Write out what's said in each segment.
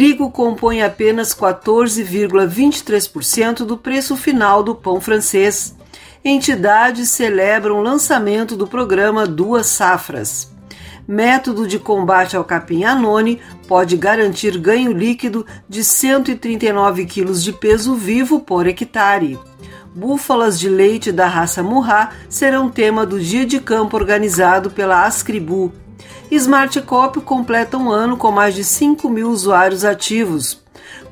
trigo compõe apenas 14,23% do preço final do pão francês. Entidades celebram o lançamento do programa Duas Safras. Método de combate ao capim anone pode garantir ganho líquido de 139 kg de peso vivo por hectare. Búfalas de leite da raça Murrá serão tema do dia de campo organizado pela Ascribu. Smart Cop completa um ano com mais de 5 mil usuários ativos.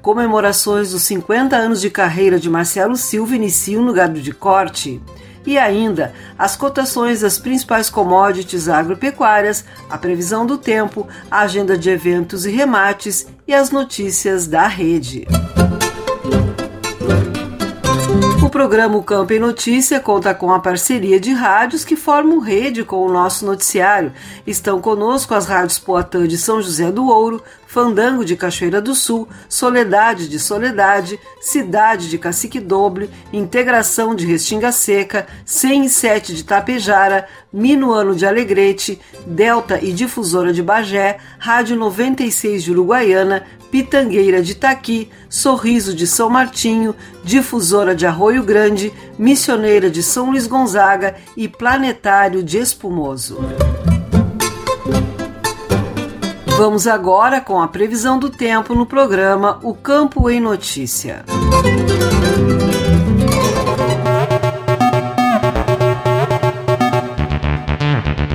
Comemorações dos 50 anos de carreira de Marcelo Silva iniciam no gado de corte. E ainda, as cotações das principais commodities agropecuárias, a previsão do tempo, a agenda de eventos e remates e as notícias da rede. O programa o Campo em Notícia conta com a parceria de rádios que formam rede com o nosso noticiário. Estão conosco as rádios Poatã de São José do Ouro, Fandango de Cachoeira do Sul, Soledade de Soledade, Cidade de Cacique Doble, Integração de Restinga Seca, 107 de Tapejara, Minuano de Alegrete, Delta e Difusora de Bagé, Rádio 96 de Uruguaiana, Pitangueira de Taqui, Sorriso de São Martinho, Difusora de Arroio Grande, Missioneira de São Luís Gonzaga e Planetário de Espumoso. Vamos agora com a previsão do tempo no programa O Campo em Notícia.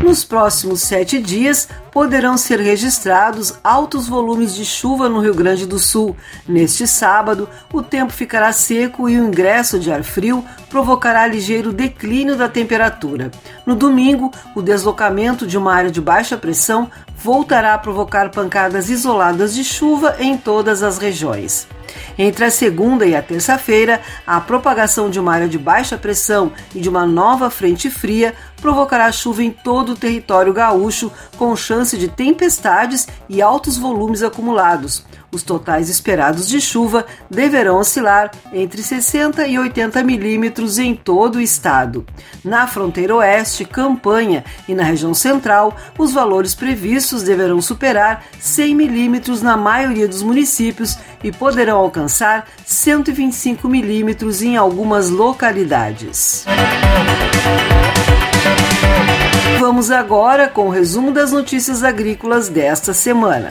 Nos próximos sete dias, poderão ser registrados altos volumes de chuva no Rio Grande do Sul. Neste sábado, o tempo ficará seco e o ingresso de ar frio provocará ligeiro declínio da temperatura. No domingo, o deslocamento de uma área de baixa pressão voltará a provocar pancadas isoladas de chuva em todas as regiões. Entre a segunda e a terça-feira, a propagação de uma área de baixa pressão e de uma nova frente fria provocará chuva em todo o território gaúcho, com chance de tempestades e altos volumes acumulados. Os totais esperados de chuva deverão oscilar entre 60 e 80 milímetros em todo o estado. Na fronteira oeste, Campanha e na região central, os valores previstos deverão superar 100 milímetros na maioria dos municípios e poderão alcançar 125 milímetros em algumas localidades. Vamos agora com o resumo das notícias agrícolas desta semana.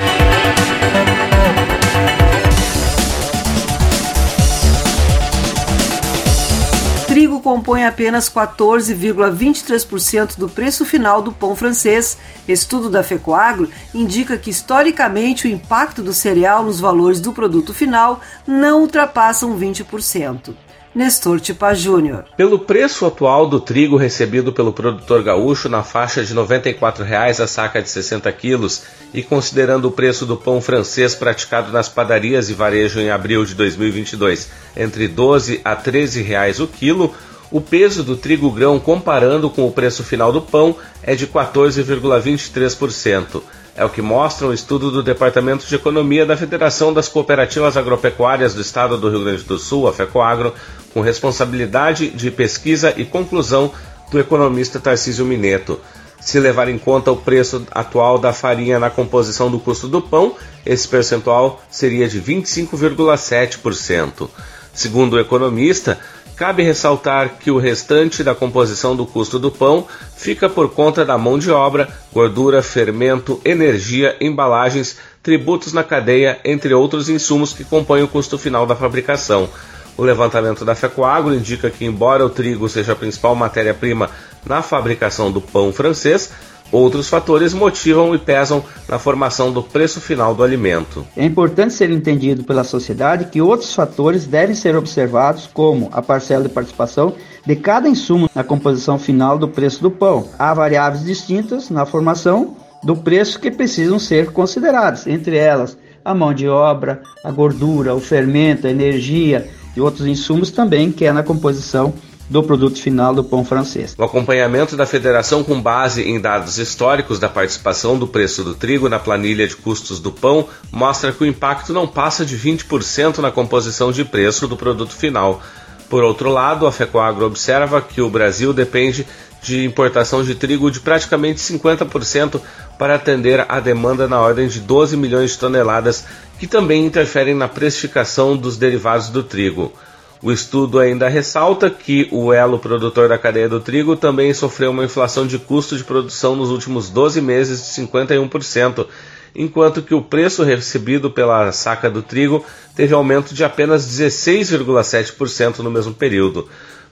Trigo compõe apenas 14,23% do preço final do pão francês. Estudo da Fecoagro indica que historicamente o impacto do cereal nos valores do produto final não ultrapassam 20%. Nestor Tipa Júnior. Pelo preço atual do trigo recebido pelo produtor gaúcho na faixa de R$ 94,00 a saca de 60 quilos e considerando o preço do pão francês praticado nas padarias e varejo em abril de 2022 entre R$ 12 a 13 reais o quilo, o peso do trigo grão comparando com o preço final do pão é de 14,23%. É o que mostra um estudo do Departamento de Economia da Federação das Cooperativas Agropecuárias do Estado do Rio Grande do Sul, a FECOAGRO, com responsabilidade de pesquisa e conclusão do economista Tarcísio Mineto. Se levar em conta o preço atual da farinha na composição do custo do pão, esse percentual seria de 25,7%. Segundo o economista, Cabe ressaltar que o restante da composição do custo do pão fica por conta da mão de obra, gordura, fermento, energia, embalagens, tributos na cadeia, entre outros insumos que compõem o custo final da fabricação. O levantamento da Fecoagro indica que, embora o trigo seja a principal matéria-prima na fabricação do pão francês, Outros fatores motivam e pesam na formação do preço final do alimento. É importante ser entendido pela sociedade que outros fatores devem ser observados, como a parcela de participação de cada insumo na composição final do preço do pão. Há variáveis distintas na formação do preço que precisam ser consideradas, entre elas a mão de obra, a gordura, o fermento, a energia e outros insumos também que é na composição do produto final do pão francês. O acompanhamento da federação com base em dados históricos da participação do preço do trigo na planilha de custos do pão mostra que o impacto não passa de 20% na composição de preço do produto final. Por outro lado, a FECOAGRO observa que o Brasil depende de importação de trigo de praticamente 50% para atender a demanda na ordem de 12 milhões de toneladas, que também interferem na precificação dos derivados do trigo. O estudo ainda ressalta que o elo produtor da cadeia do trigo também sofreu uma inflação de custo de produção nos últimos 12 meses de 51%, enquanto que o preço recebido pela saca do trigo teve aumento de apenas 16,7% no mesmo período.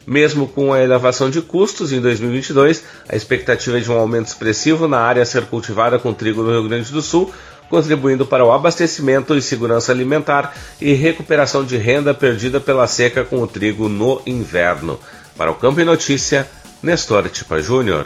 Mesmo com a elevação de custos em 2022, a expectativa é de um aumento expressivo na área a ser cultivada com trigo no Rio Grande do Sul, contribuindo para o abastecimento e segurança alimentar e recuperação de renda perdida pela seca com o trigo no inverno. Para o Campo e Notícia, Nestor Tipa Júnior.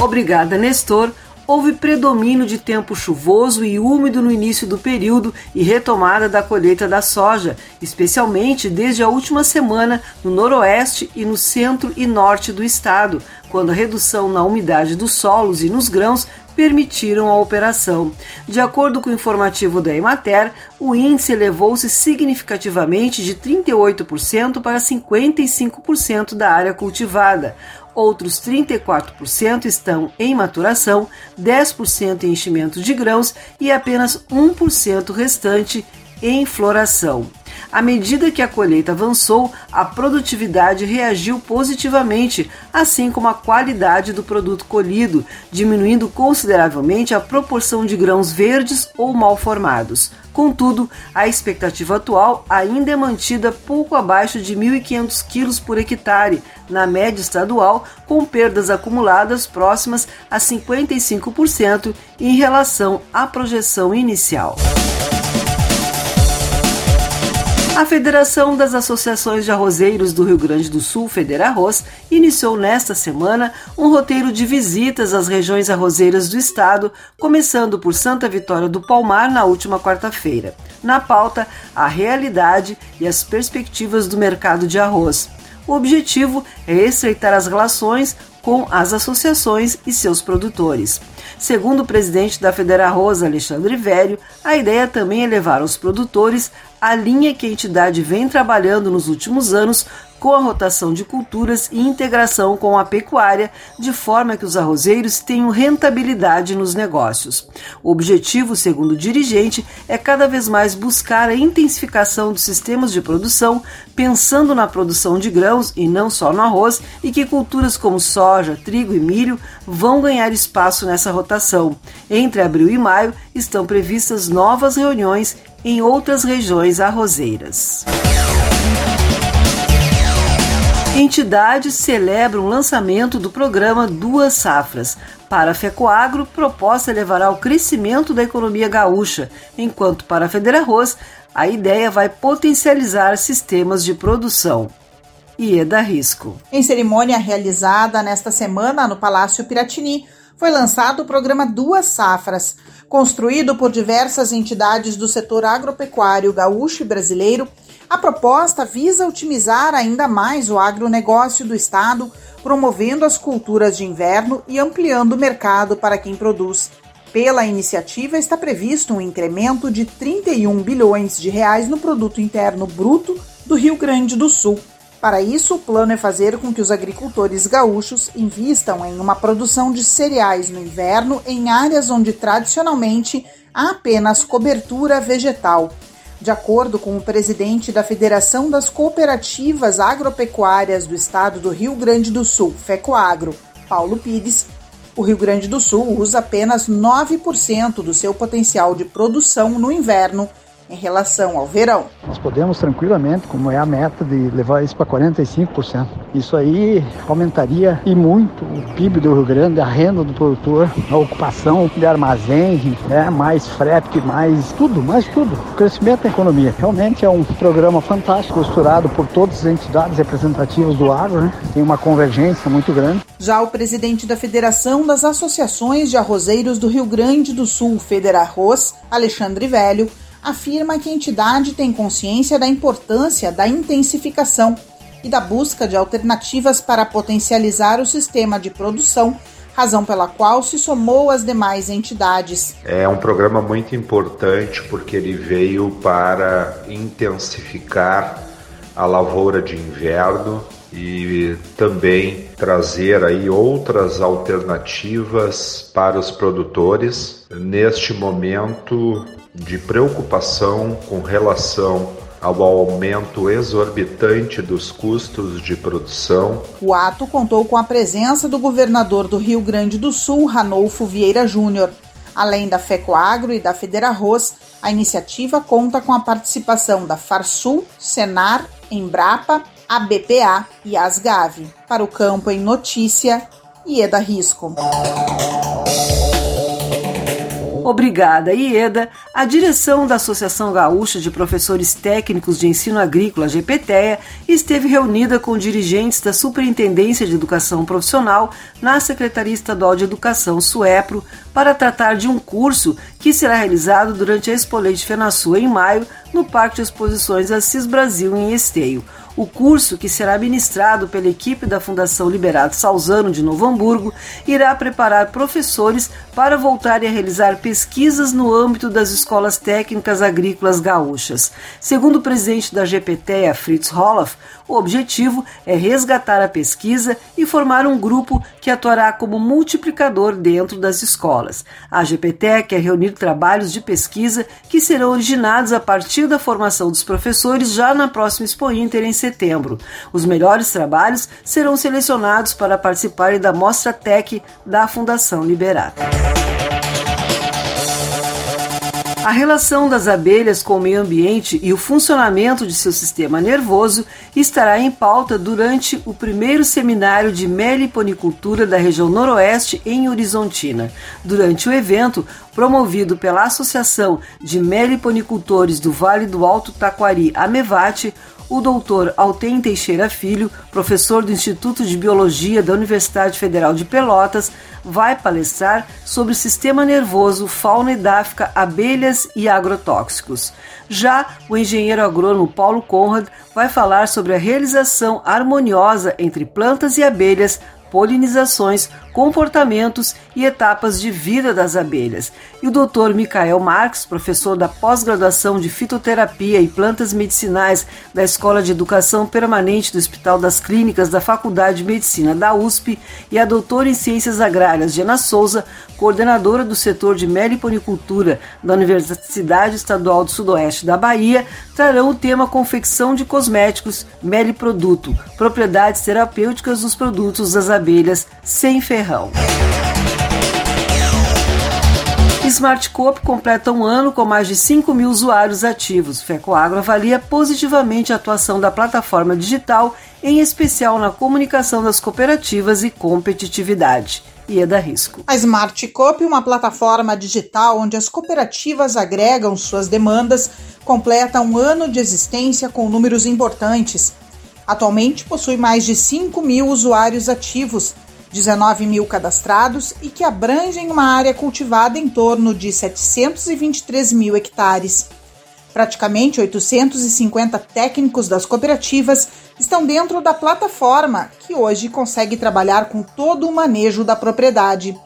Obrigada, Nestor houve predomínio de tempo chuvoso e úmido no início do período e retomada da colheita da soja, especialmente desde a última semana no noroeste e no centro e norte do estado, quando a redução na umidade dos solos e nos grãos permitiram a operação. De acordo com o informativo da Emater, o índice elevou-se significativamente de 38% para 55% da área cultivada. Outros 34% estão em maturação, 10% em enchimento de grãos e apenas 1% restante em floração. À medida que a colheita avançou, a produtividade reagiu positivamente, assim como a qualidade do produto colhido, diminuindo consideravelmente a proporção de grãos verdes ou mal formados. Contudo, a expectativa atual ainda é mantida pouco abaixo de 1.500 quilos por hectare, na média estadual, com perdas acumuladas próximas a 55% em relação à projeção inicial. A Federação das Associações de Arrozeiros do Rio Grande do Sul, Federarroz, iniciou nesta semana um roteiro de visitas às regiões arrozeiras do estado, começando por Santa Vitória do Palmar na última quarta-feira. Na pauta, a realidade e as perspectivas do mercado de arroz. O objetivo é estreitar as relações com as associações e seus produtores. Segundo o presidente da Federarroz, Alexandre Velho, a ideia também é levar aos produtores a linha que a entidade vem trabalhando nos últimos anos com a rotação de culturas e integração com a pecuária, de forma que os arrozeiros tenham rentabilidade nos negócios. O objetivo, segundo o dirigente, é cada vez mais buscar a intensificação dos sistemas de produção, pensando na produção de grãos e não só no arroz, e que culturas como soja, trigo e milho vão ganhar espaço nessa rotação. Entre abril e maio estão previstas novas reuniões em outras regiões arrozeiras. Entidades celebram o lançamento do programa Duas Safras. Para a FECOAGRO, proposta levará ao crescimento da economia gaúcha, enquanto para a Federarroz, a ideia vai potencializar sistemas de produção. Ieda Risco. Em cerimônia realizada nesta semana no Palácio Piratini, foi lançado o programa Duas Safras, construído por diversas entidades do setor agropecuário gaúcho e brasileiro a proposta visa otimizar ainda mais o agronegócio do Estado, promovendo as culturas de inverno e ampliando o mercado para quem produz. Pela iniciativa está previsto um incremento de 31 bilhões de reais no produto interno bruto do Rio Grande do Sul. Para isso, o plano é fazer com que os agricultores gaúchos invistam em uma produção de cereais no inverno em áreas onde tradicionalmente há apenas cobertura vegetal. De acordo com o presidente da Federação das Cooperativas Agropecuárias do Estado do Rio Grande do Sul, FECOAGRO, Paulo Pires, o Rio Grande do Sul usa apenas 9% do seu potencial de produção no inverno em relação ao verão. Nós podemos tranquilamente, como é a meta, de levar isso para 45%. Isso aí aumentaria e muito o PIB do Rio Grande, a renda do produtor, a ocupação de armazém, né, mais frete, mais tudo, mais tudo. O crescimento da economia. Realmente é um programa fantástico, costurado por todas as entidades representativas do agro, né? tem uma convergência muito grande. Já o presidente da Federação das Associações de Arrozeiros do Rio Grande do Sul, Federarroz, Alexandre Velho, afirma que a entidade tem consciência da importância da intensificação e da busca de alternativas para potencializar o sistema de produção, razão pela qual se somou às demais entidades. É um programa muito importante porque ele veio para intensificar a lavoura de inverno e também trazer aí outras alternativas para os produtores neste momento de preocupação com relação ao aumento exorbitante dos custos de produção. O ato contou com a presença do governador do Rio Grande do Sul, Ranolfo Vieira Júnior. Além da FECOAGRO e da Federarroz, a iniciativa conta com a participação da Farsul, Senar, Embrapa, ABPA e Asgave. Para o campo em notícia, Ieda Risco. Obrigada, Ieda. A direção da Associação Gaúcha de Professores Técnicos de Ensino Agrícola, GPTEA, esteve reunida com dirigentes da Superintendência de Educação Profissional na Secretaria Estadual de Educação, SUEPRO, para tratar de um curso que será realizado durante a Expo Leite FenaSul em maio, no Parque de Exposições Assis Brasil, em Esteio. O curso, que será ministrado pela equipe da Fundação Liberato Salzano de Novo Hamburgo, irá preparar professores para voltarem a realizar pesquisas no âmbito das escolas técnicas agrícolas gaúchas. Segundo o presidente da GPTEA, Fritz Roloff, o objetivo é resgatar a pesquisa e formar um grupo que atuará como multiplicador dentro das escolas. A GPTEA quer reunir trabalhos de pesquisa que serão originados a partir da formação dos professores já na próxima Expo Inter em setembro. Os melhores trabalhos serão selecionados para participarem da Mostra Tech da Fundação Liberato. A relação das abelhas com o meio ambiente e o funcionamento de seu sistema nervoso estará em pauta durante o primeiro seminário de meliponicultura da região Noroeste em Horizontina. Durante o evento, promovido pela Associação de Meliponicultores do Vale do Alto Taquari, Amevate, o doutor Alten Teixeira Filho, professor do Instituto de Biologia da Universidade Federal de Pelotas, vai palestrar sobre sistema nervoso, fauna edáfica, abelhas e agrotóxicos. Já o engenheiro agrônomo Paulo Conrad vai falar sobre a realização harmoniosa entre plantas e abelhas polinizações, comportamentos e etapas de vida das abelhas. E o Dr. Michael Marx, professor da pós-graduação de fitoterapia e plantas medicinais da Escola de Educação Permanente do Hospital das Clínicas da Faculdade de Medicina da USP, e a doutora em Ciências Agrárias, Diana Souza, coordenadora do setor de meliponicultura da Universidade Estadual do Sudoeste da Bahia, trarão o tema confecção de cosméticos, meliproduto, propriedades terapêuticas dos produtos das abelhas sem ferrão. Smartcope completa um ano com mais de 5 mil usuários ativos. Fecoagro avalia positivamente a atuação da plataforma digital em especial na comunicação das cooperativas e competitividade. Ieda Risco. A Smart Coop, uma plataforma digital onde as cooperativas agregam suas demandas, completa um ano de existência com números importantes. Atualmente possui mais de 5 mil usuários ativos, 19 mil cadastrados e que abrangem uma área cultivada em torno de 723 mil hectares. Praticamente 850 técnicos das cooperativas estão dentro da plataforma, que hoje consegue trabalhar com todo o manejo da propriedade.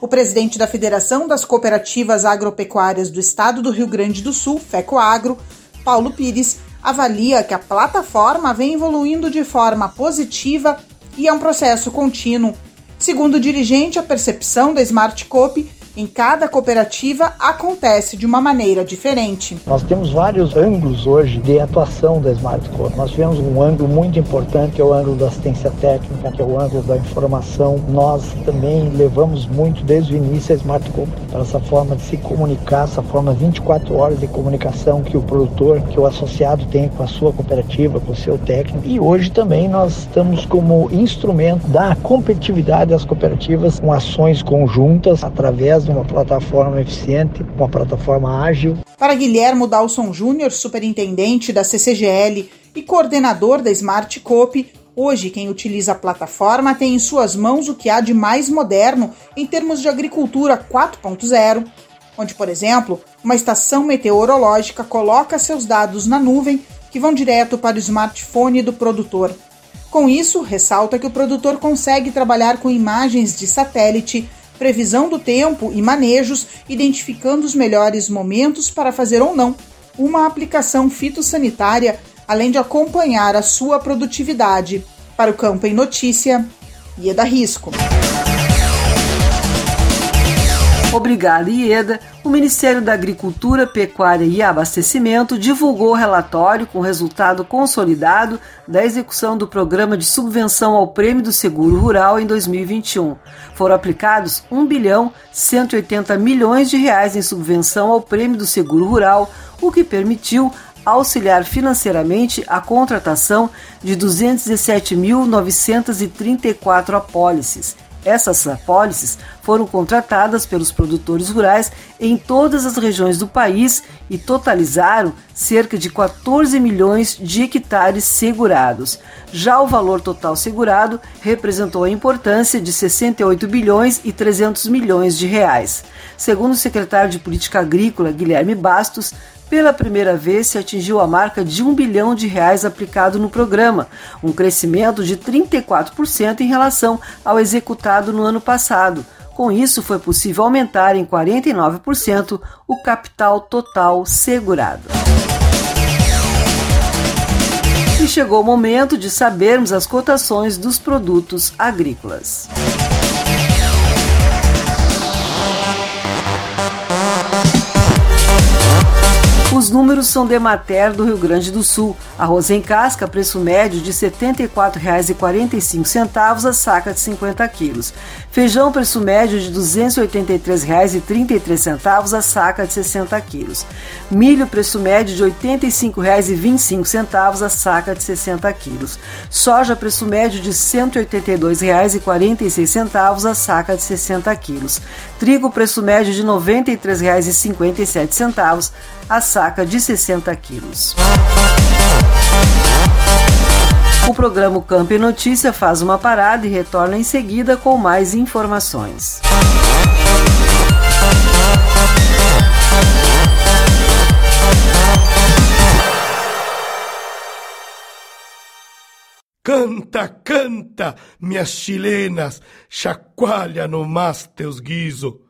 O presidente da Federação das Cooperativas Agropecuárias do Estado do Rio Grande do Sul, FECOAGRO, Paulo Pires, avalia que a plataforma vem evoluindo de forma positiva e é um processo contínuo Segundo o dirigente, a percepção da Smart Coop em cada cooperativa acontece de uma maneira diferente. Nós temos vários ângulos hoje de atuação da Smart Core. Nós tivemos um ângulo muito importante, que é o ângulo da assistência técnica, que é o ângulo da informação. Nós também levamos muito desde o início a Smart Core para essa forma de se comunicar, essa forma 24 horas de comunicação que o produtor, que o associado tem com a sua cooperativa, com o seu técnico. E hoje também nós estamos como instrumento da competitividade das cooperativas com ações conjuntas através através uma plataforma eficiente, uma plataforma ágil. Para Guilhermo Dalson Júnior, superintendente da CCGL e coordenador da Smart Coop, hoje quem utiliza a plataforma tem em suas mãos o que há de mais moderno em termos de agricultura 4.0, onde, por exemplo, uma estação meteorológica coloca seus dados na nuvem que vão direto para o smartphone do produtor. Com isso, ressalta que o produtor consegue trabalhar com imagens de satélite previsão do tempo e manejos, identificando os melhores momentos para fazer ou não uma aplicação fitossanitária, além de acompanhar a sua produtividade. Para o Campo em Notícia, Ieda Risco. Obrigada, Ieda. O Ministério da Agricultura, Pecuária e Abastecimento divulgou o relatório com resultado consolidado da execução do programa de subvenção ao Prêmio do Seguro Rural em 2021. Foram aplicados 1 bilhão 180 milhões de reais em subvenção ao Prêmio do Seguro Rural, o que permitiu auxiliar financeiramente a contratação de 217.934 apólices essas apólices foram contratadas pelos produtores rurais em todas as regiões do país e totalizaram cerca de 14 milhões de hectares segurados. Já o valor total segurado representou a importância de 68 bilhões e 300 milhões de reais. Segundo o secretário de Política Agrícola, Guilherme Bastos, pela primeira vez se atingiu a marca de um bilhão de reais aplicado no programa, um crescimento de 34% em relação ao executado no ano passado. Com isso, foi possível aumentar em 49% o capital total segurado. E chegou o momento de sabermos as cotações dos produtos agrícolas. Os números são de Mater do Rio Grande do Sul. Arroz em casca, preço médio de R$ 74,45 a saca de 50 quilos. Feijão, preço médio de R$ 283,33 a saca de 60 quilos. Milho, preço médio de R$ 85,25 a saca de 60 quilos. Soja, preço médio de R$ 182,46 a saca de 60 quilos. Trigo, preço médio de R$ 93,57 a saca de 60 quilos. O programa Campo e Notícia faz uma parada e retorna em seguida com mais informações. Canta, canta, minhas chilenas, chacoalha no mais teus guiso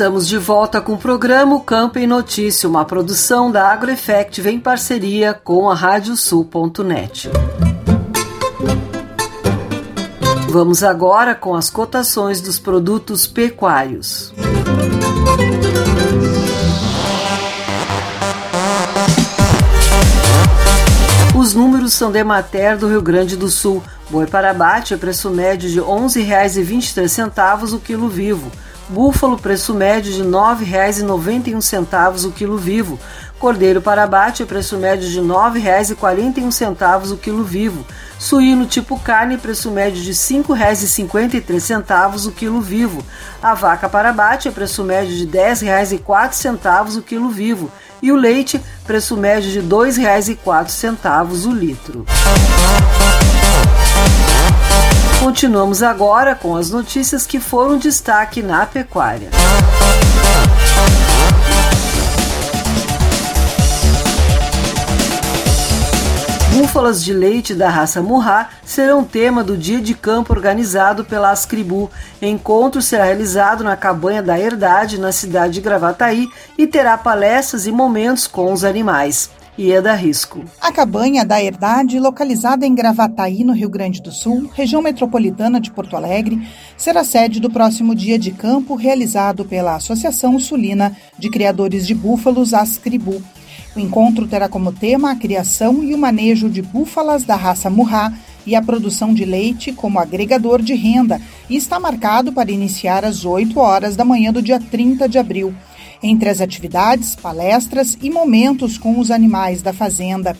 Estamos de volta com o programa Campo em Notícia, uma produção da AgroEffect em parceria com a Radiosul.net. Vamos agora com as cotações dos produtos pecuários. Os números são de Mater do Rio Grande do Sul. Boi para abate, preço médio de R$ 11,23 o quilo vivo. Búfalo, preço médio de R$ 9,91 o quilo vivo. Cordeiro para abate, preço médio de R$ 9,41 o quilo vivo. Suíno tipo carne, preço médio de R$ 5,53 o quilo vivo. A vaca para abate, preço médio de R$ 10,04 o quilo vivo. E o leite, preço médio de R$ 2,04 o litro. Continuamos agora com as notícias que foram destaque na pecuária. Búfalas de leite da raça Murrá serão tema do dia de campo organizado pela Ascribu. Encontro será realizado na cabanha da Herdade, na cidade de Gravataí, e terá palestras e momentos com os animais. Ieda Risco. A cabanha da Herdade, localizada em Gravataí, no Rio Grande do Sul, região metropolitana de Porto Alegre, será sede do próximo dia de campo realizado pela Associação Sulina de Criadores de Búfalos, Ascribu. O encontro terá como tema a criação e o manejo de búfalas da raça Murrá e a produção de leite como agregador de renda e está marcado para iniciar às 8 horas da manhã do dia 30 de abril. Entre as atividades, palestras e momentos com os animais da fazenda.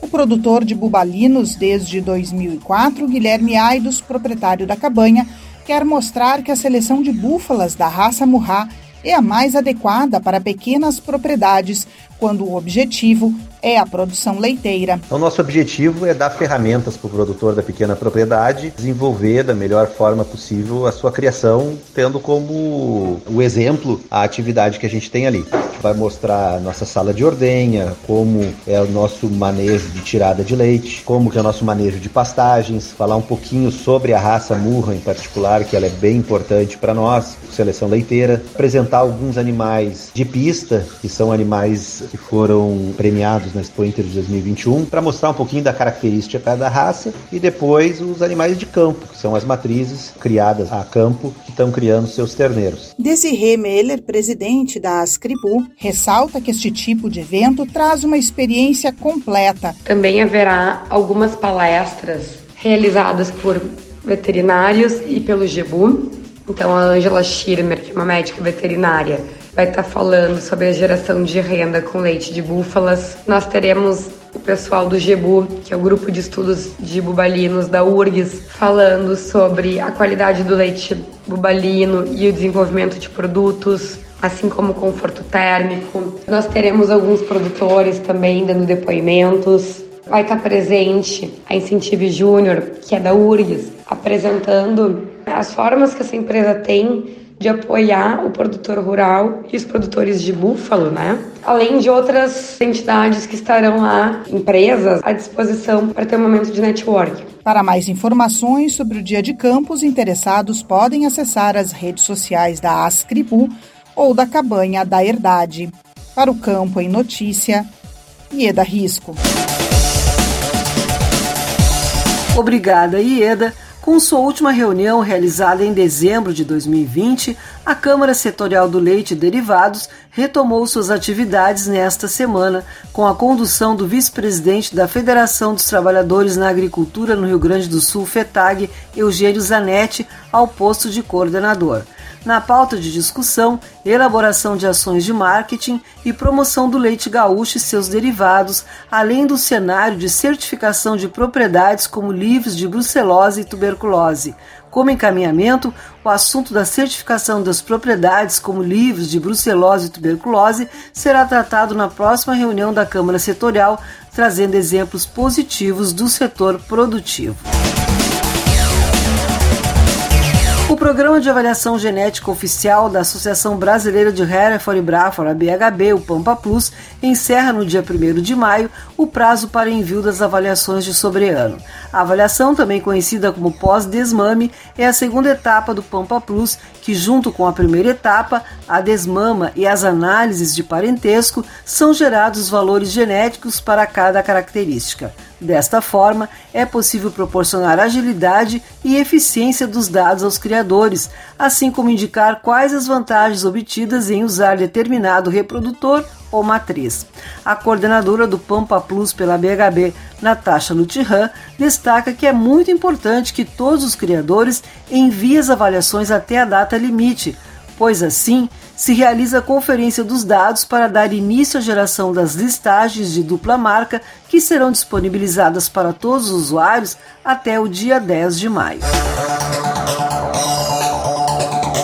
O produtor de bubalinos desde 2004, Guilherme Aidos, proprietário da cabanha, quer mostrar que a seleção de búfalas da raça Murrá é a mais adequada para pequenas propriedades, quando o objetivo é a produção leiteira. O nosso objetivo é dar ferramentas para o produtor da pequena propriedade desenvolver da melhor forma possível a sua criação, tendo como o exemplo a atividade que a gente tem ali. Vai mostrar a nossa sala de ordenha, como é o nosso manejo de tirada de leite, como que é o nosso manejo de pastagens, falar um pouquinho sobre a raça Murra em particular, que ela é bem importante para nós, seleção leiteira, apresentar alguns animais de pista, que são animais que foram premiados na Expo Inter de 2021, para mostrar um pouquinho da característica da raça e depois os animais de campo, que são as matrizes criadas a campo, que estão criando seus terneiros. Desirê Meller, presidente da Ascribu, ressalta que este tipo de evento traz uma experiência completa. Também haverá algumas palestras realizadas por veterinários e pelo GEBU. Então, a Angela Schirmer, que é uma médica veterinária, vai estar falando sobre a geração de renda com leite de búfalas. Nós teremos o pessoal do GEBU, que é o grupo de estudos de bubalinos da URGS, falando sobre a qualidade do leite bubalino e o desenvolvimento de produtos, assim como conforto térmico. Nós teremos alguns produtores também dando depoimentos. Vai estar presente a Incentive Júnior, que é da URGS, apresentando as formas que essa empresa tem de apoiar o produtor rural e os produtores de búfalo, né? Além de outras entidades que estarão lá, empresas, à disposição para ter um momento de network. Para mais informações sobre o dia de campo, os interessados podem acessar as redes sociais da Ascribu ou da Cabanha da Herdade. Para o Campo em Notícia, Ieda Risco. Obrigada, Ieda. Com sua última reunião realizada em dezembro de 2020, a Câmara Setorial do Leite e Derivados retomou suas atividades nesta semana, com a condução do vice-presidente da Federação dos Trabalhadores na Agricultura no Rio Grande do Sul, FETAG, Eugênio Zanetti, ao posto de coordenador. Na pauta de discussão, elaboração de ações de marketing e promoção do leite gaúcho e seus derivados, além do cenário de certificação de propriedades como livres de brucelose e tuberculose. Como encaminhamento, o assunto da certificação das propriedades como livres de brucelose e tuberculose será tratado na próxima reunião da Câmara Setorial, trazendo exemplos positivos do setor produtivo. O Programa de Avaliação Genética Oficial da Associação Brasileira de Hereford Braford, a BHB, o Pampa Plus, encerra no dia 1 de maio o prazo para envio das avaliações de sobreano. A avaliação, também conhecida como pós-desmame, é a segunda etapa do Pampa Plus, que, junto com a primeira etapa, a desmama e as análises de parentesco, são gerados valores genéticos para cada característica. Desta forma, é possível proporcionar agilidade e eficiência dos dados aos criadores, assim como indicar quais as vantagens obtidas em usar determinado reprodutor ou matriz. A coordenadora do Pampa Plus pela BHB, Natasha Lutihan, destaca que é muito importante que todos os criadores enviem as avaliações até a data limite, pois assim se realiza a conferência dos dados para dar início à geração das listagens de dupla marca que serão disponibilizadas para todos os usuários até o dia 10 de maio.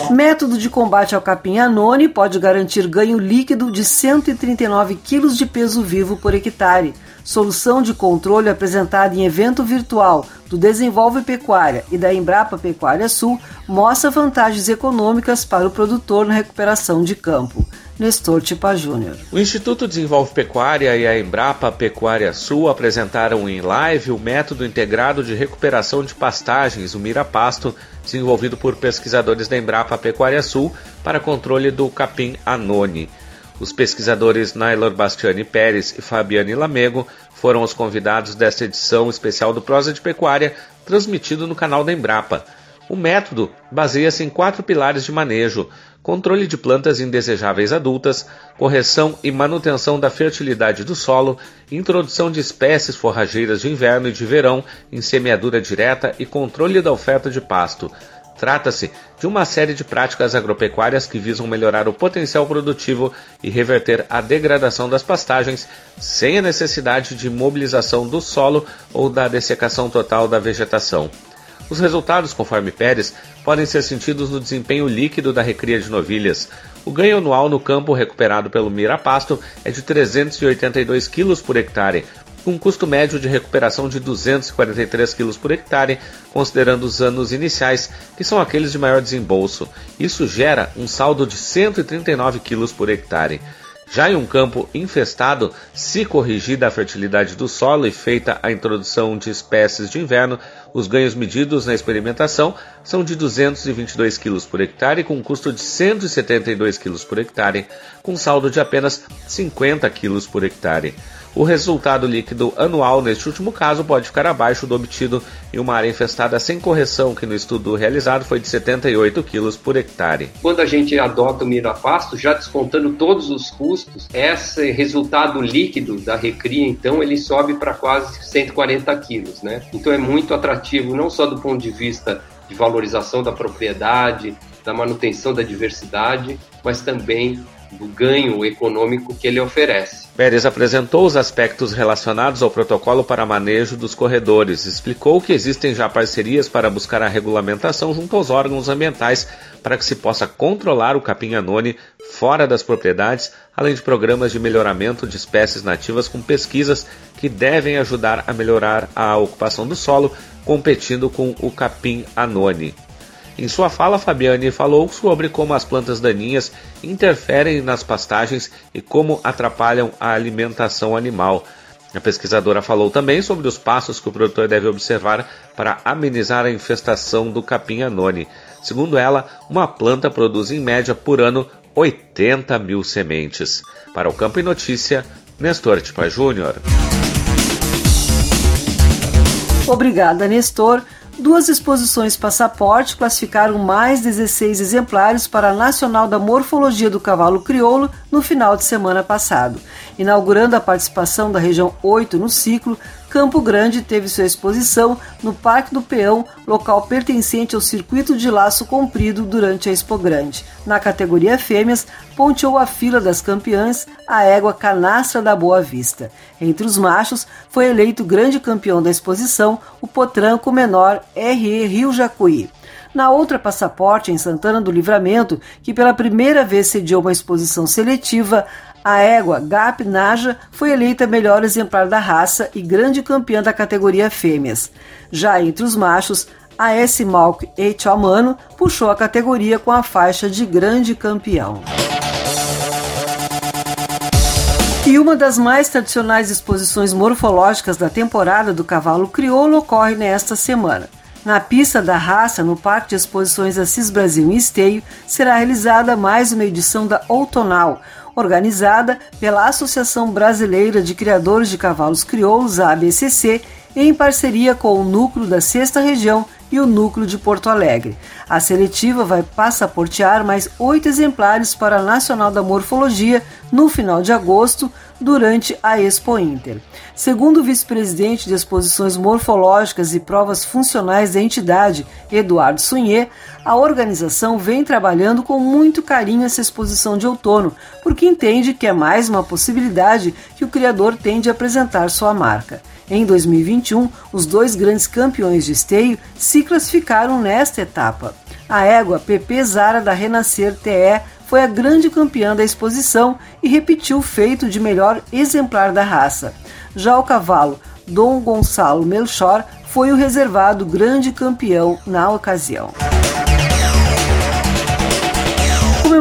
Método de combate ao capim anone pode garantir ganho líquido de 139 kg de peso vivo por hectare. Solução de controle apresentada em evento virtual do Desenvolve Pecuária e da Embrapa Pecuária Sul mostra vantagens econômicas para o produtor na recuperação de campo. Nestor Tipa Júnior. O Instituto Desenvolve Pecuária e a Embrapa Pecuária Sul apresentaram em live o método integrado de recuperação de pastagens, o Mirapasto, desenvolvido por pesquisadores da Embrapa Pecuária Sul para controle do capim anone. Os pesquisadores Nailor Bastiani Pérez e Fabiane Lamego foram os convidados desta edição especial do Prosa de Pecuária, transmitido no canal da Embrapa. O método baseia-se em quatro pilares de manejo: controle de plantas indesejáveis adultas, correção e manutenção da fertilidade do solo, introdução de espécies forrageiras de inverno e de verão em semeadura direta e controle da oferta de pasto. Trata-se de uma série de práticas agropecuárias que visam melhorar o potencial produtivo e reverter a degradação das pastagens sem a necessidade de mobilização do solo ou da dessecação total da vegetação. Os resultados, conforme Pérez, podem ser sentidos no desempenho líquido da recria de novilhas. O ganho anual no campo recuperado pelo Mirapasto é de 382 kg por hectare, com um custo médio de recuperação de 243 kg por hectare, considerando os anos iniciais, que são aqueles de maior desembolso. Isso gera um saldo de 139 kg por hectare. Já em um campo infestado, se corrigida a fertilidade do solo e feita a introdução de espécies de inverno, os ganhos medidos na experimentação são de 222 kg por hectare, com um custo de 172 kg por hectare, com saldo de apenas 50 kg por hectare. O resultado líquido anual neste último caso pode ficar abaixo do obtido em uma área infestada sem correção, que no estudo realizado foi de 78 kg por hectare. Quando a gente adota o mirapasto, já descontando todos os custos, esse resultado líquido da recria, então, ele sobe para quase 140 quilos, né? Então é muito atrativo, não só do ponto de vista de valorização da propriedade, da manutenção da diversidade, mas também do ganho econômico que ele oferece. Pérez apresentou os aspectos relacionados ao protocolo para manejo dos corredores, explicou que existem já parcerias para buscar a regulamentação junto aos órgãos ambientais para que se possa controlar o capim anone fora das propriedades, além de programas de melhoramento de espécies nativas com pesquisas que devem ajudar a melhorar a ocupação do solo, competindo com o capim anone. Em sua fala, Fabiane falou sobre como as plantas daninhas interferem nas pastagens e como atrapalham a alimentação animal. A pesquisadora falou também sobre os passos que o produtor deve observar para amenizar a infestação do capim anone. Segundo ela, uma planta produz em média por ano 80 mil sementes. Para o Campo e Notícia, Nestor Tipa Júnior. Obrigada, Nestor. Duas exposições passaporte classificaram mais 16 exemplares para a Nacional da Morfologia do Cavalo Crioulo no final de semana passado. Inaugurando a participação da região 8 no ciclo, Campo Grande teve sua exposição no Parque do Peão, local pertencente ao circuito de laço comprido durante a Expo Grande. Na categoria fêmeas, ponteou a fila das campeãs a égua Canastra da Boa Vista. Entre os machos, foi eleito grande campeão da exposição o potranco menor RE Rio Jacuí. Na outra passaporte, em Santana do Livramento, que pela primeira vez sediou uma exposição seletiva, a égua Gap Naja foi eleita melhor exemplar da raça e grande campeã da categoria fêmeas. Já entre os machos, A S. Malk Amano puxou a categoria com a faixa de grande campeão. E uma das mais tradicionais exposições morfológicas da temporada do cavalo crioulo ocorre nesta semana. Na pista da raça, no Parque de Exposições Assis Brasil em Esteio, será realizada mais uma edição da Outonal, organizada pela Associação Brasileira de Criadores de Cavalos Crioulos, ABCC, em parceria com o Núcleo da Sexta Região e o Núcleo de Porto Alegre. A seletiva vai passaportear mais oito exemplares para a Nacional da Morfologia no final de agosto, durante a Expo Inter. Segundo o vice-presidente de exposições morfológicas e provas funcionais da entidade, Eduardo Sunhê, a organização vem trabalhando com muito carinho essa exposição de outono, porque entende que é mais uma possibilidade que o criador tem de apresentar sua marca. Em 2021, os dois grandes campeões de esteio se classificaram nesta etapa. A égua PP Zara da Renascer TE foi a grande campeã da exposição e repetiu o feito de melhor exemplar da raça. Já o cavalo Dom Gonçalo Melchor foi o reservado grande campeão na ocasião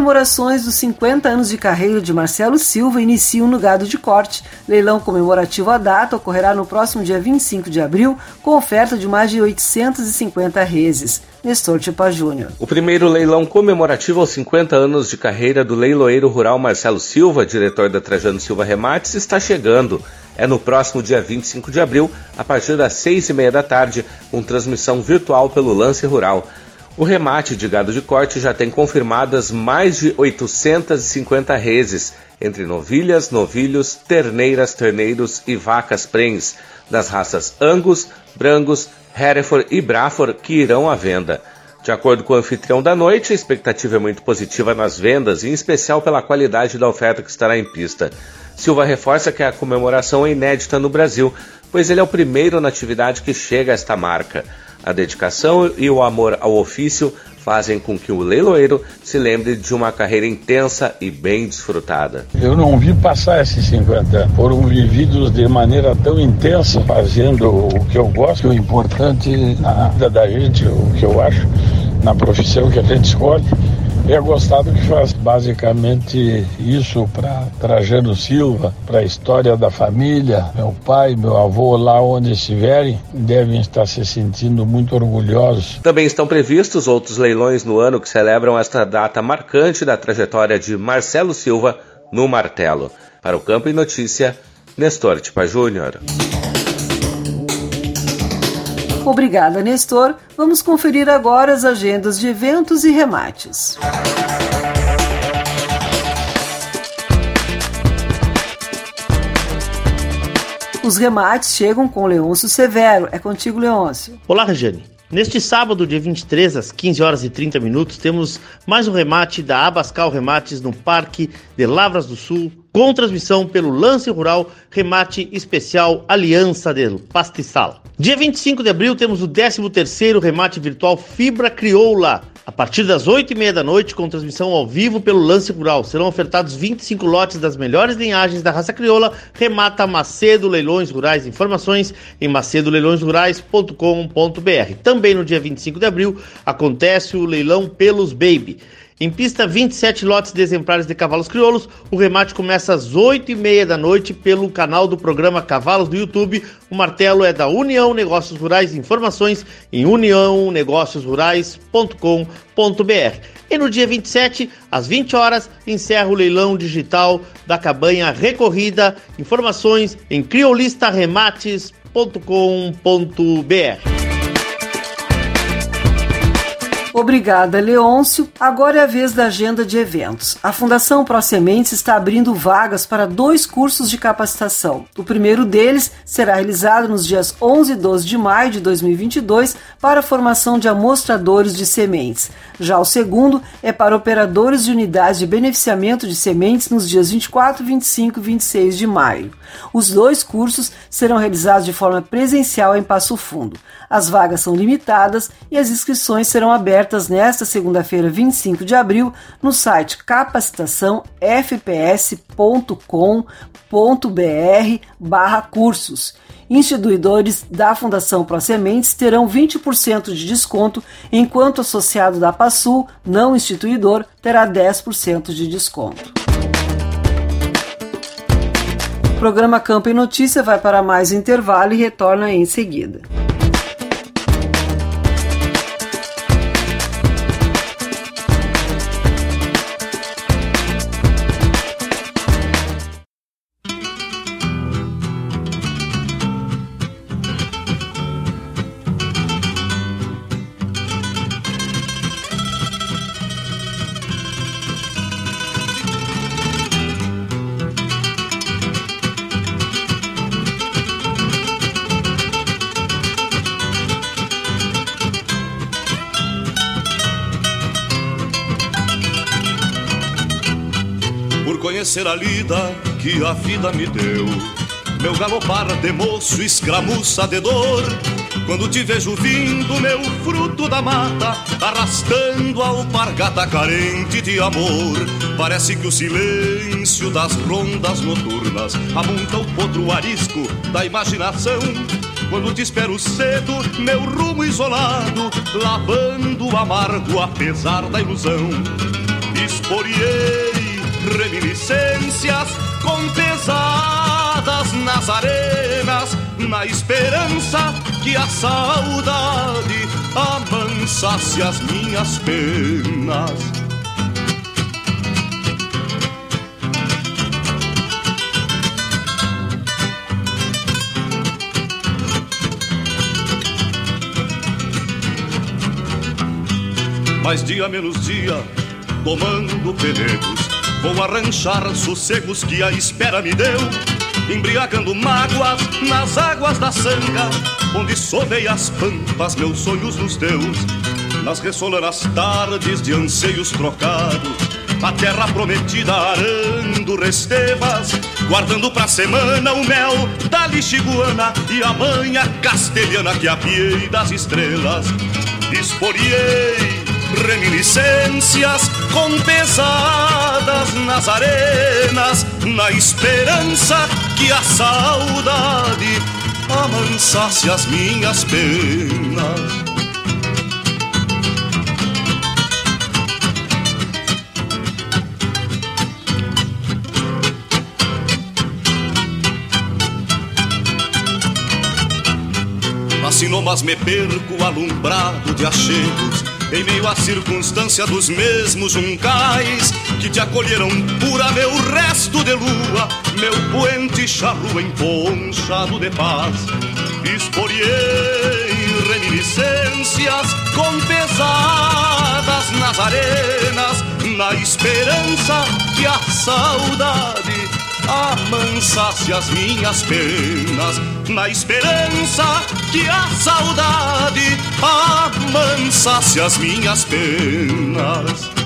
comemorações dos 50 anos de carreira de Marcelo Silva iniciam no Gado de Corte. Leilão comemorativo à data ocorrerá no próximo dia 25 de abril, com oferta de mais de 850 reses. Nestor Tipa Júnior. O primeiro leilão comemorativo aos 50 anos de carreira do leiloeiro rural Marcelo Silva, diretor da Trajano Silva Remates, está chegando. É no próximo dia 25 de abril, a partir das 6 e meia da tarde, com transmissão virtual pelo Lance Rural. O remate de gado de corte já tem confirmadas mais de 850 reses, entre novilhas, novilhos, terneiras, terneiros e vacas prens, das raças Angus, Brangus, Hereford e Braford que irão à venda. De acordo com o anfitrião da noite, a expectativa é muito positiva nas vendas, em especial pela qualidade da oferta que estará em pista. Silva reforça que a comemoração é inédita no Brasil, pois ele é o primeiro na atividade que chega a esta marca. A dedicação e o amor ao ofício fazem com que o leiloeiro se lembre de uma carreira intensa e bem desfrutada. Eu não vi passar esses 50 anos. Foram vividos de maneira tão intensa, fazendo o que eu gosto. O importante na vida da gente, o que eu acho, na profissão que a gente escolhe, é gostar que faz. Basicamente isso para Trajano Silva, para a história da família, meu pai, meu avô lá onde estiverem, devem estar se sentindo muito orgulhosos. Também estão previstos outros leilões no ano que celebram esta data marcante da trajetória de Marcelo Silva no martelo. Para o Campo e Notícia, Nestor Tipa Júnior. Obrigada, Nestor. Vamos conferir agora as agendas de eventos e remates. Os remates chegam com Leôncio Severo. É contigo, Leôncio. Olá, Regiane. Neste sábado, dia 23, às 15 horas e 30 minutos, temos mais um remate da Abascal Remates no Parque de Lavras do Sul, com transmissão pelo Lance Rural Remate Especial Aliança del Pastiçal. Dia 25 de abril temos o 13º remate virtual Fibra Crioula, a partir das 8h30 da noite, com transmissão ao vivo pelo Lance Rural, serão ofertados 25 lotes das melhores linhagens da raça crioula. Remata Macedo Leilões Rurais. Informações em macedoleilõesrurais.com.br. Também no dia 25 de abril acontece o leilão Pelos Baby. Em pista, 27 lotes de exemplares de cavalos crioulos. O remate começa às 8h30 da noite pelo canal do programa Cavalos do YouTube. O martelo é da União Negócios Rurais. Informações em uniãonegóciosrurais.com.br. E no dia 27, às 20 horas, encerra o leilão digital da cabanha recorrida. Informações em criolistaremates.com.br. Obrigada, Leôncio. Agora é a vez da agenda de eventos. A Fundação Pro Sementes está abrindo vagas para dois cursos de capacitação. O primeiro deles será realizado nos dias 11 e 12 de maio de 2022 para a formação de amostradores de sementes. Já o segundo é para operadores de unidades de beneficiamento de sementes nos dias 24, 25 e 26 de maio. Os dois cursos serão realizados de forma presencial em Passo Fundo. As vagas são limitadas e as inscrições serão abertas abertas nesta segunda-feira, 25 de abril, no site capacitação.fps.com.br/cursos. Instituidores da Fundação Sementes terão 20% de desconto, enquanto associado da Passul, não instituidor, terá 10% de desconto. O programa Campo e Notícia vai para mais intervalo e retorna em seguida. Lida que a vida me deu. Meu galopar de moço escramuça de dor. Quando te vejo vindo, meu fruto da mata, arrastando a alpargata carente de amor. Parece que o silêncio das rondas noturnas amonta o potro arisco da imaginação. Quando te espero cedo, meu rumo isolado, lavando o amargo apesar da ilusão. Esporiei reminiscências com pesadas nas arenas, na esperança que a saudade amansasse as minhas penas. Mais dia menos dia, tomando pelegos Vou arranchar sossegos que a espera me deu, embriagando mágoas nas águas da sanga, onde sovei as pampas meus sonhos nos teus, nas ressolanas tardes de anseios trocados, a terra prometida arando restevas, guardando pra semana o mel da lixiguana e a manha castelhana que apiei das estrelas. Esporiei reminiscências com pesadas nas arenas, na esperança que a saudade amansasse as minhas penas. Assim mas me perco alumbrado de achegos em meio à circunstância dos mesmos juncais que te acolheram pura meu resto de lua, meu puente charrua emponchado de paz. Esporiei reminiscências com pesadas nas arenas, na esperança que a saudade amansasse as minhas penas, na esperança que a saudade amansasse as minhas penas.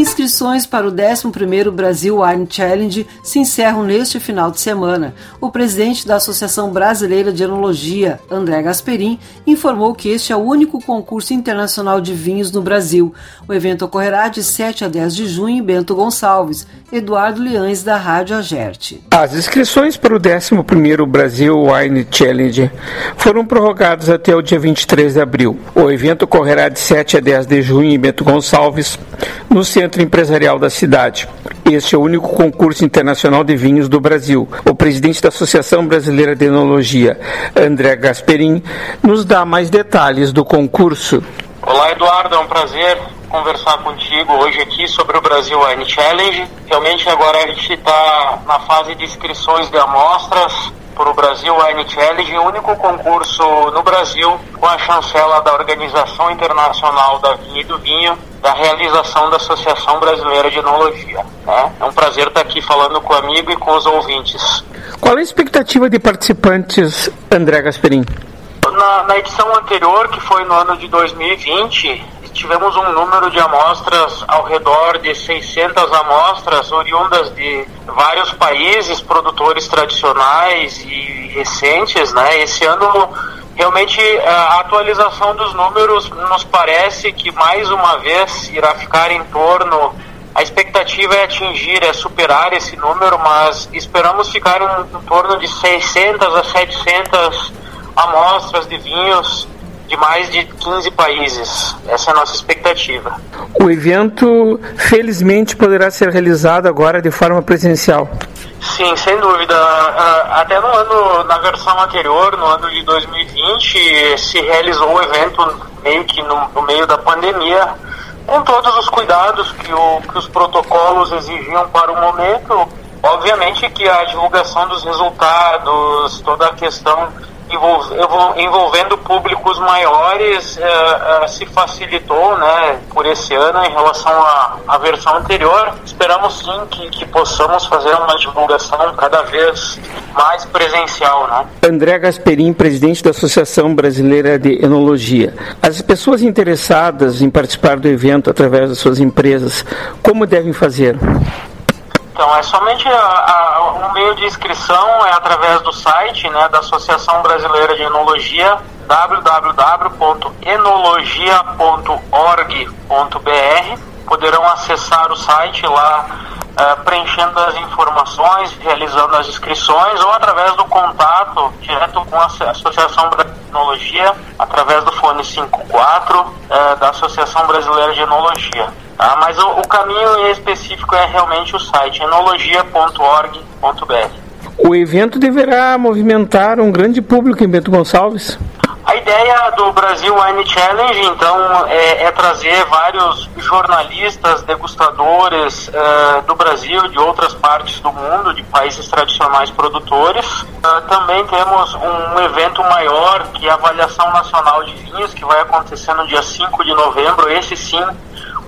Inscrições para o 11º Brasil Wine Challenge se encerram neste final de semana. O presidente da Associação Brasileira de Enologia, André Gasperin, informou que este é o único concurso internacional de vinhos no Brasil. O evento ocorrerá de 7 a 10 de junho em Bento Gonçalves. Eduardo Leães, da Rádio Agerte. As inscrições para o 11º Brasil Wine Challenge foram prorrogadas até o dia 23 de abril. O evento ocorrerá de 7 a 10 de junho em Bento Gonçalves, no Centro Empresarial da cidade. Este é o único concurso internacional de vinhos do Brasil. O presidente da Associação Brasileira de Enologia, André Gasperin, nos dá mais detalhes do concurso. Olá, Eduardo, é um prazer conversar contigo hoje aqui sobre o Brasil Wine Challenge. Realmente agora a gente está na fase de inscrições de amostras para o Brasil Wine Challenge, o único concurso no Brasil com a chancela da Organização Internacional da Vinha e do Vinho, da realização da Associação Brasileira de Enologia. Né? É um prazer estar aqui falando com o amigo e com os ouvintes. Qual é a expectativa de participantes, André Gasperin? Na, na edição anterior, que foi no ano de 2020, tivemos um número de amostras ao redor de 600 amostras oriundas de vários países, produtores tradicionais e recentes, né? Esse ano realmente a atualização dos números nos parece que mais uma vez irá ficar em torno a expectativa é atingir, é superar esse número, mas esperamos ficar em, em torno de 600 a 700 amostras de vinhos de mais de 15 países. Essa é a nossa expectativa. O evento, felizmente, poderá ser realizado agora de forma presencial. Sim, sem dúvida. Até no ano, na versão anterior, no ano de 2020, se realizou o evento meio que no, no meio da pandemia, com todos os cuidados que, o, que os protocolos exigiam para o momento. Obviamente que a divulgação dos resultados, toda a questão envolvendo públicos maiores uh, uh, se facilitou né, por esse ano em relação à, à versão anterior. Esperamos sim que, que, possamos fazer uma divulgação cada vez mais presencial. Né? André Gasperin, presidente da Associação Brasileira de Enologia. As pessoas interessadas em participar do evento através das suas empresas, como devem fazer? Então, é somente a, a, o meio de inscrição é através do site né, da Associação Brasileira de Enologia, www.enologia.org.br. Poderão acessar o site lá uh, preenchendo as informações, realizando as inscrições ou através do contato direto com a Associação Brasileira de Enologia, através do fone 54 uh, da Associação Brasileira de Enologia. Tá? Mas o, o caminho específico é realmente o site enologia.org.br. O evento deverá movimentar um grande público em Bento Gonçalves? A ideia do Brasil Wine Challenge, então, é, é trazer vários jornalistas, degustadores uh, do Brasil, de outras partes do mundo, de países tradicionais produtores. Uh, também temos um evento maior, que é a Avaliação Nacional de Vinhos, que vai acontecer no dia 5 de novembro. Esse sim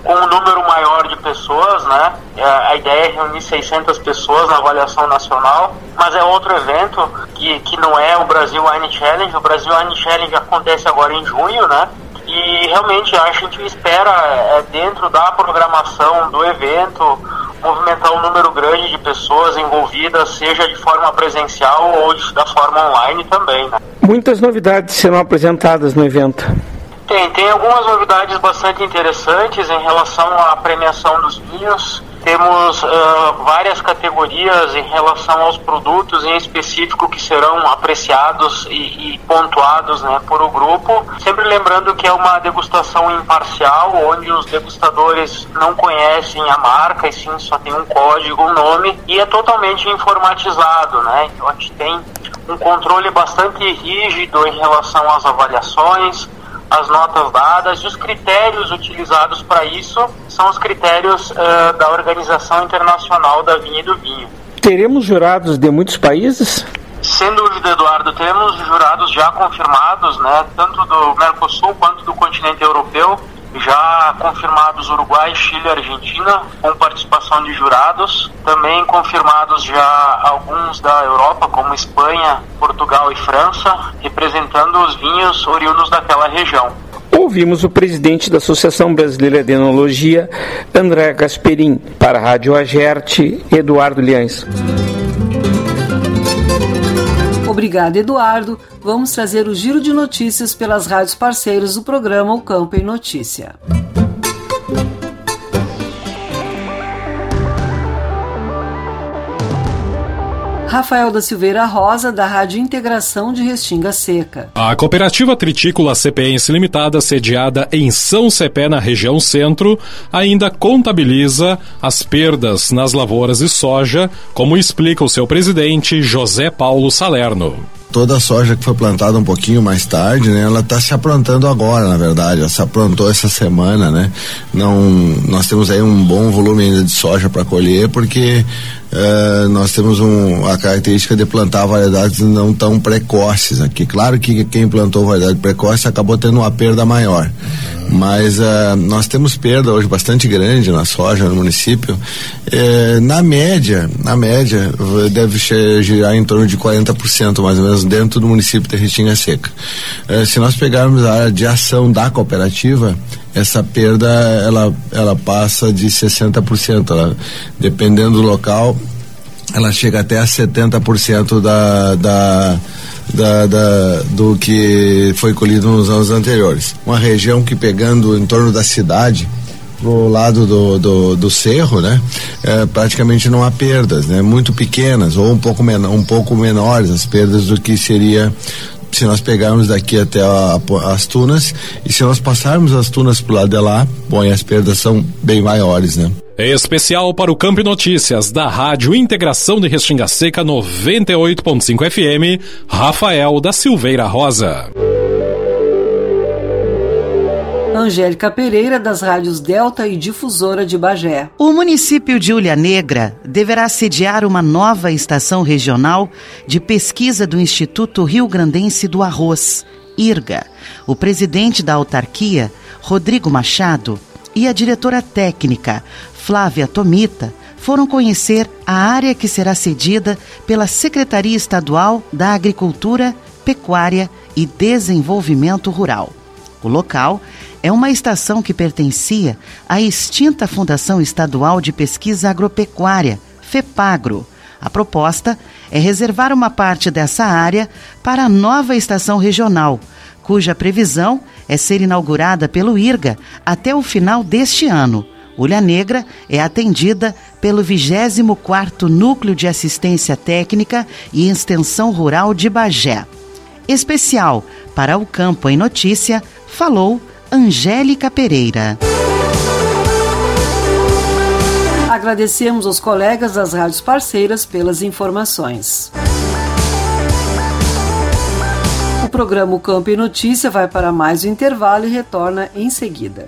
com um número maior de pessoas, né? É, a ideia é reunir 600 pessoas na avaliação nacional, mas é outro evento que, que não é o Brasil Wine Challenge. O Brasil Wine Challenge acontece agora em junho, né? E realmente a gente espera, é, dentro da programação do evento, movimentar um número grande de pessoas envolvidas, seja de forma presencial ou de, da forma online também. Né? Muitas novidades serão apresentadas no evento. Tem, tem algumas novidades bastante interessantes em relação à premiação dos vinhos. Temos uh, várias categorias em relação aos produtos em específico que serão apreciados e, e, pontuados né, por o grupo. Sempre lembrando que é uma degustação imparcial, onde os degustadores não conhecem a marca e sim só tem um código, um nome, e é totalmente informatizado. Né? Então a gente tem um controle bastante rígido em relação às avaliações as notas dadas e os critérios utilizados para isso são os critérios uh, da Organização Internacional da Vinha e do Vinho. Teremos jurados de muitos países? Sem dúvida, Eduardo. Temos jurados já confirmados, né, tanto do Mercosul quanto do continente europeu já confirmados Uruguai, Chile e Argentina, com participação de jurados. Também confirmados já alguns da Europa, como Espanha, Portugal e França, representando os vinhos oriundos daquela região. ouvimos o presidente da Associação Brasileira de Enologia, André Gasperin. Para a Rádio Agerte, Eduardo Liães. Obrigada, Eduardo. Vamos trazer o giro de notícias pelas rádios parceiras do programa O Campo em Notícia. Rafael da Silveira Rosa, da Rádio Integração de Restinga Seca. A cooperativa tritícola CPense Limitada, sediada em São Cepé, na região centro, ainda contabiliza as perdas nas lavouras de soja, como explica o seu presidente, José Paulo Salerno toda a soja que foi plantada um pouquinho mais tarde, né? Ela está se aprontando agora, na verdade. Ela se aprontou essa semana, né? Não, nós temos aí um bom volume ainda de soja para colher, porque uh, nós temos um, a característica de plantar variedades não tão precoces aqui. Claro que quem plantou variedade precoce acabou tendo uma perda maior. Mas uh, nós temos perda hoje bastante grande na soja no município. Uh, na média, na média, deve girar em torno de 40% mais ou menos dentro do município de Restinga Seca. Uh, se nós pegarmos a área de ação da cooperativa, essa perda ela, ela passa de 60%. Ela, dependendo do local, ela chega até a 70% da, da da, da, do que foi colhido nos anos anteriores. Uma região que pegando em torno da cidade, pro lado do, do, do cerro, né? É, praticamente não há perdas, né? Muito pequenas ou um pouco, menor, um pouco menores as perdas do que seria se nós pegarmos daqui até a, a, as tunas e se nós passarmos as tunas pro lado de lá, bom, as perdas são bem maiores, né? Especial para o Campo Notícias da Rádio Integração de Restinga Seca 98.5 FM, Rafael da Silveira Rosa. Angélica Pereira, das rádios Delta e Difusora de Bagé. O município de Ulha Negra deverá sediar uma nova estação regional de pesquisa do Instituto Rio Grandense do Arroz, IRGA. O presidente da autarquia, Rodrigo Machado, e a diretora técnica, Flávia Tomita, foram conhecer a área que será cedida pela Secretaria Estadual da Agricultura, Pecuária e Desenvolvimento Rural. O local é uma estação que pertencia à extinta Fundação Estadual de Pesquisa Agropecuária, FEPAGRO. A proposta é reservar uma parte dessa área para a nova estação regional, cuja previsão é ser inaugurada pelo IRGA até o final deste ano. Ulha Negra é atendida pelo 24º Núcleo de Assistência Técnica e Extensão Rural de Bagé. Especial para o Campo em Notícia, falou Angélica Pereira. Agradecemos aos colegas das rádios parceiras pelas informações. O programa Campo e Notícia vai para mais um intervalo e retorna em seguida.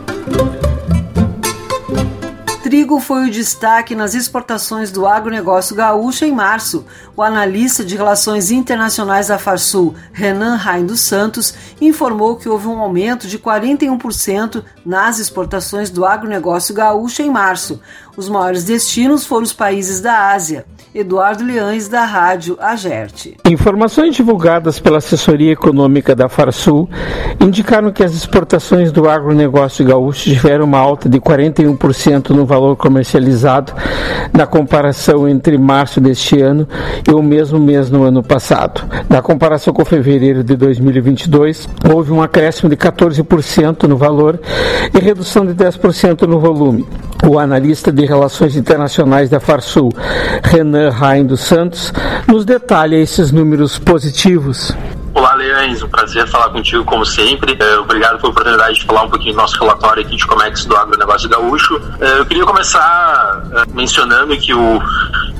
Trigo foi o destaque nas exportações do agronegócio gaúcho em março. O analista de relações internacionais da Farsul, Renan Rain dos Santos, informou que houve um aumento de 41% nas exportações do agronegócio gaúcho em março. Os maiores destinos foram os países da Ásia. Eduardo Leães, da Rádio Agerte. Informações divulgadas pela assessoria econômica da Farsul indicaram que as exportações do agronegócio gaúcho tiveram uma alta de 41% no valor comercializado na comparação entre março deste ano e o mesmo mês no ano passado. Na comparação com fevereiro de 2022, houve um acréscimo de 14% no valor e redução de 10% no volume. O analista de relações internacionais da Farsul, Renan Rain dos Santos, nos detalha esses números positivos. Olá, Leães, um prazer falar contigo como sempre. É, obrigado pela oportunidade de falar um pouquinho do nosso relatório aqui de Comex do agronegócio gaúcho. É, eu queria começar é, mencionando que o,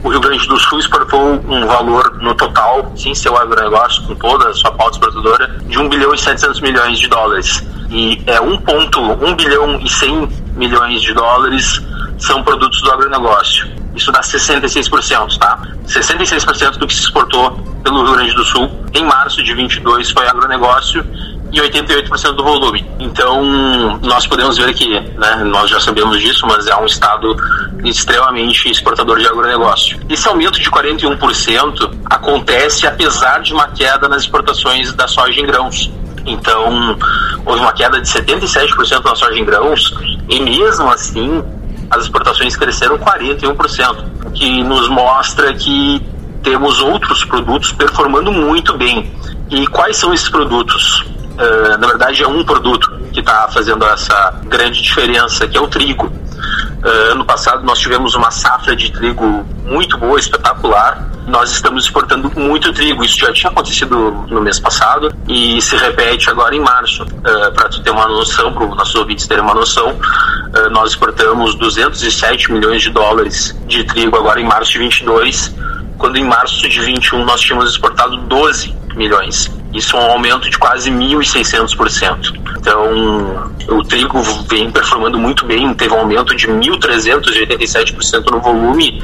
o, Rio Grande do Sul exportou um valor no total, sem ser o agronegócio, com toda a sua pauta exportadora, de 1 bilhão e 700 milhões de dólares. E é 1,1 bilhão e 100 milhões de dólares são produtos do agronegócio. Isso dá 66%, tá? 66% do que se exportou pelo Rio Grande do Sul em março de 22 foi agronegócio e 88% do volume. Então, nós podemos ver que, né, nós já sabemos disso, mas é um estado extremamente exportador de agronegócio. Esse aumento de 41% acontece apesar de uma queda nas exportações da soja em grãos. Então, houve uma queda de 77% na soja em grãos, e mesmo assim, as exportações cresceram 41%, o que nos mostra que temos outros produtos performando muito bem. E quais são esses produtos? Uh, na verdade, é um produto que está fazendo essa grande diferença, que é o trigo. Uh, ano passado nós tivemos uma safra de trigo muito boa, espetacular. Nós estamos exportando muito trigo. Isso já tinha acontecido no mês passado e se repete agora em março. Uh, Para tu ter uma noção, para os nossos ouvintes terem uma noção, uh, nós exportamos 207 milhões de dólares de trigo agora em março de 22, quando em março de 21 nós tínhamos exportado 12 milhões. Isso é um aumento de quase 1.600%. Então, o trigo vem performando muito bem, teve um aumento de 1.387% no volume,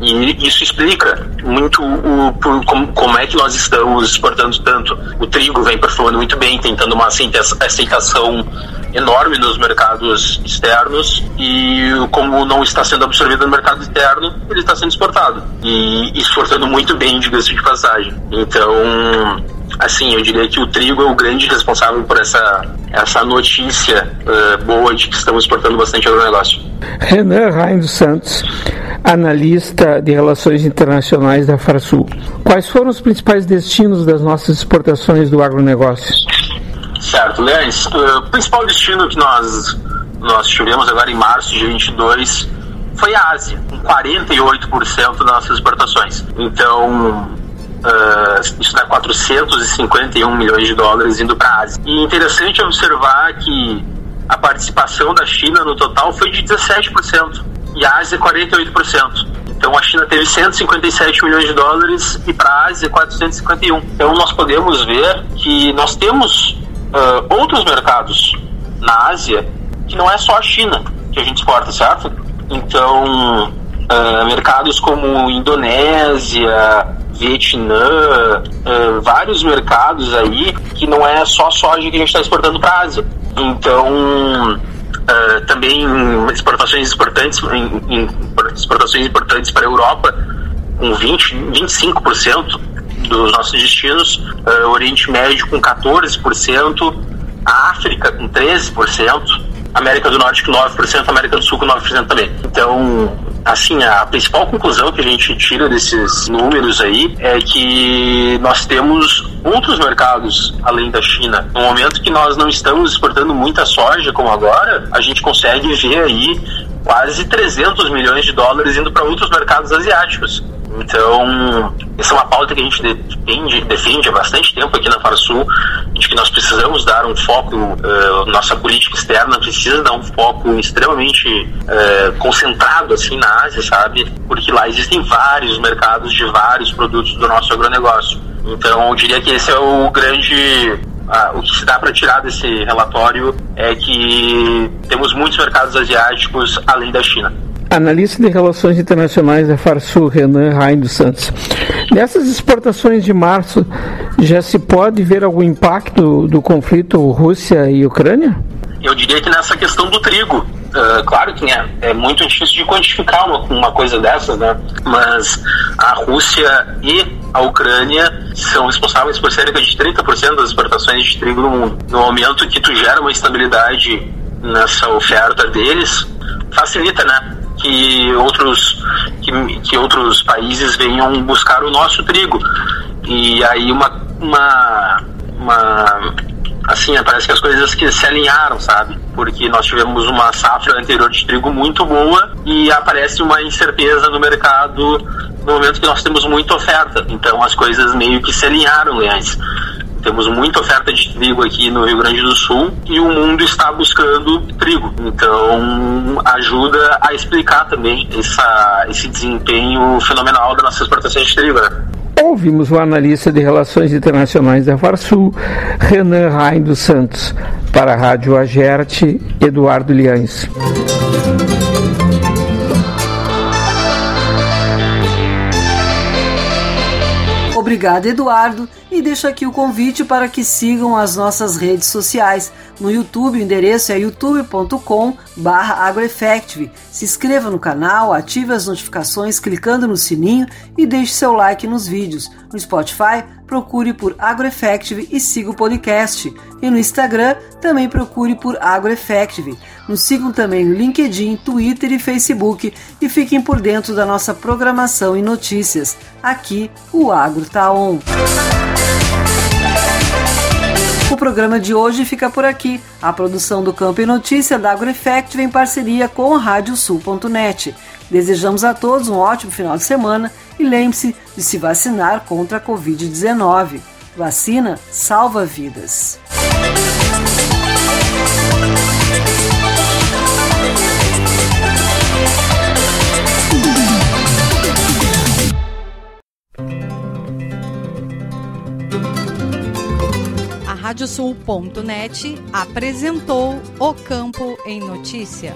e isso explica muito o, por, como, como, é que nós estamos exportando tanto. O trigo vem performando muito bem, tentando uma aceitação enorme nos mercados externos e como não está sendo absorvido no mercado externo, ele está sendo exportado e exportando muito bem, diga-se de passagem. Então, assim, eu diria que o trigo é o grande responsável por essa, essa notícia uh, boa de que estamos exportando bastante agronegócio. Renan Rain dos Santos, analista de relações internacionais da Farsul. Quais foram os principais destinos das nossas exportações do agronegócio? Certo, Leandro. O principal destino que nós, nós tivemos agora em março de 22 foi a Ásia, com 48% das nossas exportações. Então, Uh, isso dá 451 milhões de dólares indo para a Ásia. E interessante observar que a participação da China no total foi de 17% e a Ásia 48%. Então a China teve 157 milhões de dólares e para a Ásia 451. Então nós podemos ver que nós temos uh, outros mercados na Ásia que não é só a China que a gente exporta, certo? Então uh, mercados como Indonésia, Vietnã, uh, vários mercados aí que não é só soja que a gente está exportando para a Ásia. Então, uh, também exportações importantes, em, em, exportações importantes para a Europa, com 20, 25% dos nossos destinos, uh, Oriente Médio com 14%, a África com 13%, América do Norte com 9%, América do Sul com 9% também. Então, assim, a principal conclusão que a gente tira desses números aí é que nós temos outros mercados além da China. No momento que nós não estamos exportando muita soja como agora, a gente consegue ver aí quase 300 milhões de dólares indo para outros mercados asiáticos. Então, essa é uma pauta que a gente defende, defende há bastante tempo aqui na Farsul, de que nós precisamos dar um foco, uh, nossa política externa precisa dar um foco extremamente uh, concentrado assim na Ásia, sabe? Porque lá existem vários mercados de vários produtos do nosso agronegócio. Então, eu diria que esse é o grande ah, o que se dá para tirar desse relatório é que temos muitos mercados asiáticos além da China. Analista de Relações Internacionais da Farsul, Renan Rain dos Santos. Nessas exportações de março, já se pode ver algum impacto do conflito Rússia e Ucrânia? Eu diria que nessa questão do trigo, uh, claro que é, é, muito difícil de quantificar uma, uma coisa dessas, né? Mas a Rússia e a Ucrânia são responsáveis por cerca de 30% das exportações de trigo no mundo. No momento que tu gera uma estabilidade nessa oferta deles, facilita, né? Que outros, que, que outros países venham buscar o nosso trigo. E aí uma, uma, uma assim, parece que as coisas que se alinharam, sabe? Porque nós tivemos uma safra anterior de trigo muito boa e aparece uma incerteza no mercado no momento que nós temos muita oferta. Então as coisas meio que se alinharam, aliás. Temos muita oferta de trigo aqui no Rio Grande do Sul e o mundo está buscando trigo. Então, ajuda a explicar também essa, esse desempenho fenomenal da nossa exportação de trigo. Né? Ouvimos o analista de Relações Internacionais da Farsul, Renan Rain dos Santos, para a Rádio Agerte, Eduardo Liães. Obrigado, Eduardo, e deixo aqui o convite para que sigam as nossas redes sociais. No YouTube, o endereço é youtube.com agroeffective. Se inscreva no canal, ative as notificações clicando no sininho e deixe seu like nos vídeos. No Spotify, procure por AgroEffective e siga o podcast. E no Instagram, também procure por AgroEffective. Nos sigam também no LinkedIn, Twitter e Facebook e fiquem por dentro da nossa programação e notícias. Aqui, o Agro tá on. O programa de hoje fica por aqui. A produção do Campo e Notícia da AgroEffect em parceria com Radiosul.net. Desejamos a todos um ótimo final de semana e lembre-se de se vacinar contra a Covid-19. Vacina salva vidas. Radiosul.net apresentou O Campo em Notícia.